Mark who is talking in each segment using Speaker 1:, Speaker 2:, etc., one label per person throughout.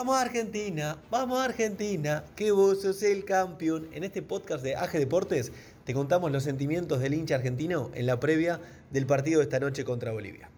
Speaker 1: Vamos a Argentina, vamos a Argentina, que vos sos el campeón. En este podcast de AG Deportes te contamos los sentimientos del hincha argentino en la previa del partido de esta noche contra Bolivia.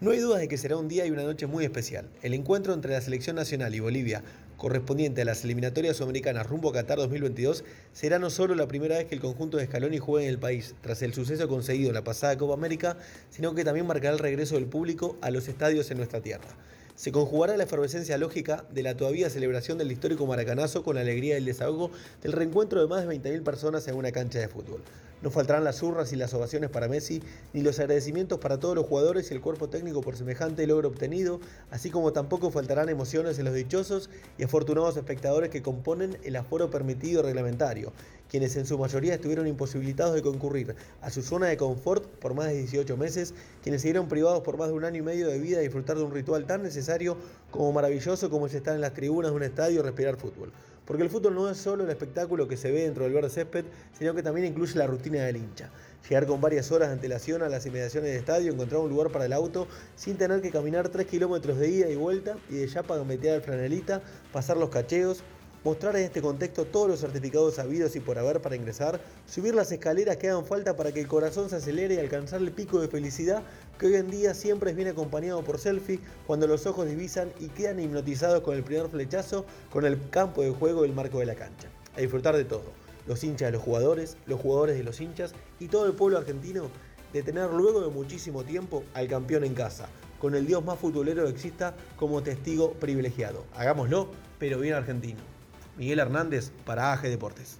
Speaker 1: No hay dudas de que será un día y una noche muy especial. El encuentro entre la selección nacional y Bolivia, correspondiente a las eliminatorias sudamericanas rumbo a Qatar 2022, será no solo la primera vez que el conjunto de Scaloni juegue en el país tras el suceso conseguido en la pasada Copa América, sino que también marcará el regreso del público a los estadios en nuestra tierra se conjugará la efervescencia lógica de la todavía celebración del histórico maracanazo con la alegría del desahogo del reencuentro de más de 20.000 personas en una cancha de fútbol. No faltarán las hurras y las ovaciones para Messi, ni los agradecimientos para todos los jugadores y el cuerpo técnico por semejante logro obtenido, así como tampoco faltarán emociones en los dichosos y afortunados espectadores que componen el aforo permitido reglamentario, quienes en su mayoría estuvieron imposibilitados de concurrir a su zona de confort por más de 18 meses, quienes se privados por más de un año y medio de vida a disfrutar de un ritual tan necesario como maravilloso como es estar en las tribunas de un estadio y respirar fútbol. Porque el fútbol no es solo el espectáculo que se ve dentro del verde césped, sino que también incluye la rutina del hincha. Llegar con varias horas de antelación a las inmediaciones del estadio, encontrar un lugar para el auto sin tener que caminar 3 kilómetros de ida y vuelta y de ya para meter al franelita, pasar los cacheos, mostrar en este contexto todos los certificados habidos y por haber para ingresar, subir las escaleras que hagan falta para que el corazón se acelere y alcanzar el pico de felicidad que hoy en día siempre es bien acompañado por selfie cuando los ojos divisan y quedan hipnotizados con el primer flechazo con el campo de juego y el marco de la cancha. A disfrutar de todo, los hinchas de los jugadores, los jugadores de los hinchas y todo el pueblo argentino de tener luego de muchísimo tiempo al campeón en casa, con el dios más futbolero que exista como testigo privilegiado. Hagámoslo, pero bien argentino. Miguel Hernández para AG Deportes.